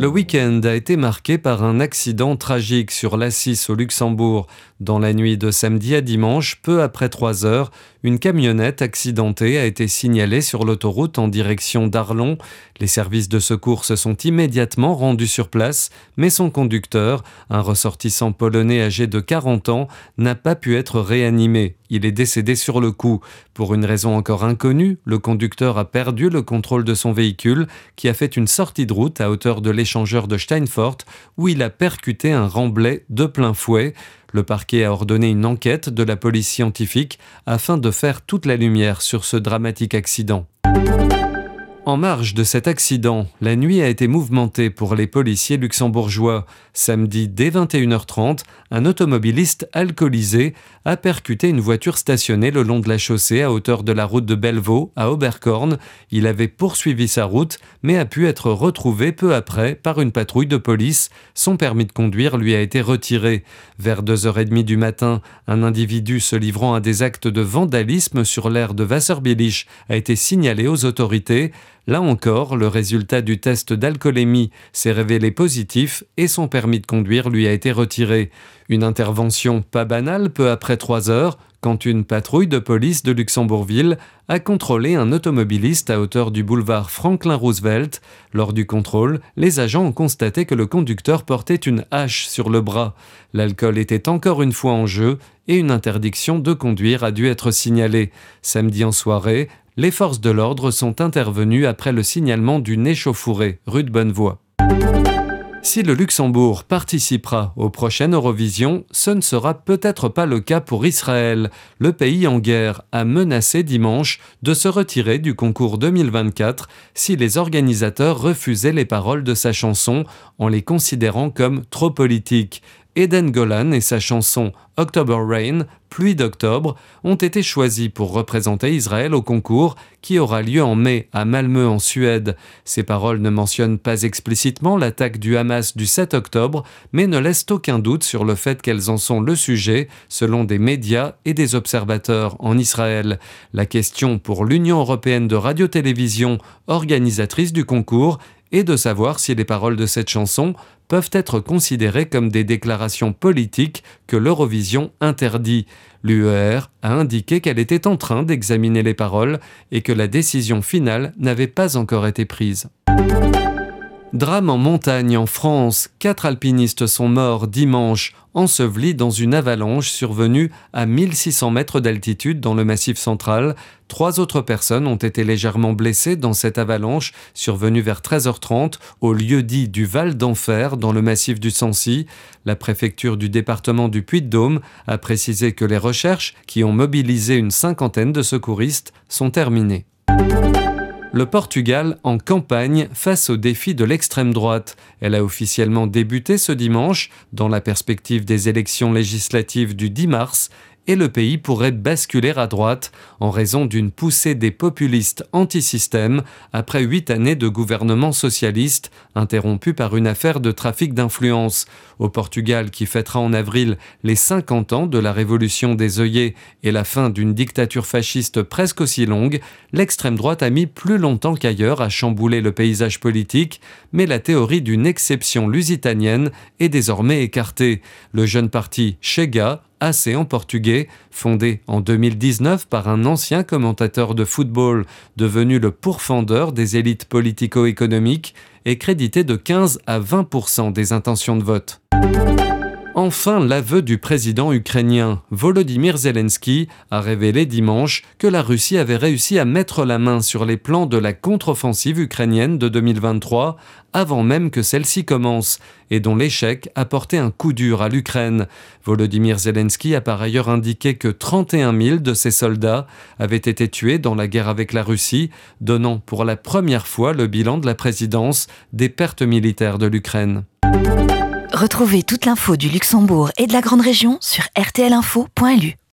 Le week-end a été marqué par un accident tragique sur l'Assis au Luxembourg. Dans la nuit de samedi à dimanche, peu après 3 heures, une camionnette accidentée a été signalée sur l'autoroute en direction d'Arlon. Les services de secours se sont immédiatement rendus sur place, mais son conducteur, un ressortissant polonais âgé de 40 ans, n'a pas pu être réanimé. Il est décédé sur le coup. Pour une raison encore inconnue, le conducteur a perdu le contrôle de son véhicule qui a fait une sortie de route à hauteur de de Steinfort où il a percuté un remblai de plein fouet. Le parquet a ordonné une enquête de la police scientifique afin de faire toute la lumière sur ce dramatique accident. En marge de cet accident, la nuit a été mouvementée pour les policiers luxembourgeois. Samedi dès 21h30, un automobiliste alcoolisé a percuté une voiture stationnée le long de la chaussée à hauteur de la route de Bellevaux à Oberkorn. Il avait poursuivi sa route mais a pu être retrouvé peu après par une patrouille de police. Son permis de conduire lui a été retiré. Vers 2h30 du matin, un individu se livrant à des actes de vandalisme sur l'aire de Wasserbillich a été signalé aux autorités. Là encore, le résultat du test d'alcoolémie s'est révélé positif et son permis de conduire lui a été retiré. Une intervention pas banale peu après trois heures, quand une patrouille de police de Luxembourgville a contrôlé un automobiliste à hauteur du boulevard Franklin Roosevelt. Lors du contrôle, les agents ont constaté que le conducteur portait une hache sur le bras. L'alcool était encore une fois en jeu et une interdiction de conduire a dû être signalée. Samedi en soirée, les forces de l'ordre sont intervenues après le signalement d'une échauffourée rue de Bonnevoie. Si le Luxembourg participera aux prochaines Eurovision, ce ne sera peut-être pas le cas pour Israël. Le pays en guerre a menacé dimanche de se retirer du concours 2024 si les organisateurs refusaient les paroles de sa chanson en les considérant comme trop politiques. Eden Golan et sa chanson October Rain, Pluie d'octobre, ont été choisis pour représenter Israël au concours qui aura lieu en mai à Malmö en Suède. Ces paroles ne mentionnent pas explicitement l'attaque du Hamas du 7 octobre, mais ne laissent aucun doute sur le fait qu'elles en sont le sujet, selon des médias et des observateurs en Israël. La question pour l'Union européenne de radio-télévision, organisatrice du concours, est de savoir si les paroles de cette chanson peuvent être considérées comme des déclarations politiques que l'Eurovision interdit. L'UER a indiqué qu'elle était en train d'examiner les paroles et que la décision finale n'avait pas encore été prise. Drame en montagne en France. Quatre alpinistes sont morts dimanche, ensevelis dans une avalanche survenue à 1600 mètres d'altitude dans le massif central. Trois autres personnes ont été légèrement blessées dans cette avalanche survenue vers 13h30 au lieu dit du Val d'Enfer dans le massif du Sancy. La préfecture du département du Puy-de-Dôme a précisé que les recherches, qui ont mobilisé une cinquantaine de secouristes, sont terminées le Portugal en campagne face au défi de l'extrême droite. Elle a officiellement débuté ce dimanche dans la perspective des élections législatives du 10 mars et le pays pourrait basculer à droite en raison d'une poussée des populistes anti-système après huit années de gouvernement socialiste interrompu par une affaire de trafic d'influence. Au Portugal, qui fêtera en avril les 50 ans de la révolution des œillets et la fin d'une dictature fasciste presque aussi longue, l'extrême droite a mis plus longtemps qu'ailleurs à chambouler le paysage politique, mais la théorie d'une exception lusitanienne est désormais écartée. Le jeune parti Chega En portugais, fondé en 2019 par un ancien commentateur de football devenu le pourfendeur des élites politico-économiques, est crédité de 15 à 20% des intentions de vote. Enfin, l'aveu du président ukrainien Volodymyr Zelensky a révélé dimanche que la Russie avait réussi à mettre la main sur les plans de la contre-offensive ukrainienne de 2023 avant même que celle-ci commence et dont l'échec a porté un coup dur à l'Ukraine. Volodymyr Zelensky a par ailleurs indiqué que 31 000 de ses soldats avaient été tués dans la guerre avec la Russie, donnant pour la première fois le bilan de la présidence des pertes militaires de l'Ukraine. Retrouvez toute l'info du Luxembourg et de la Grande Région sur rtlinfo.lu.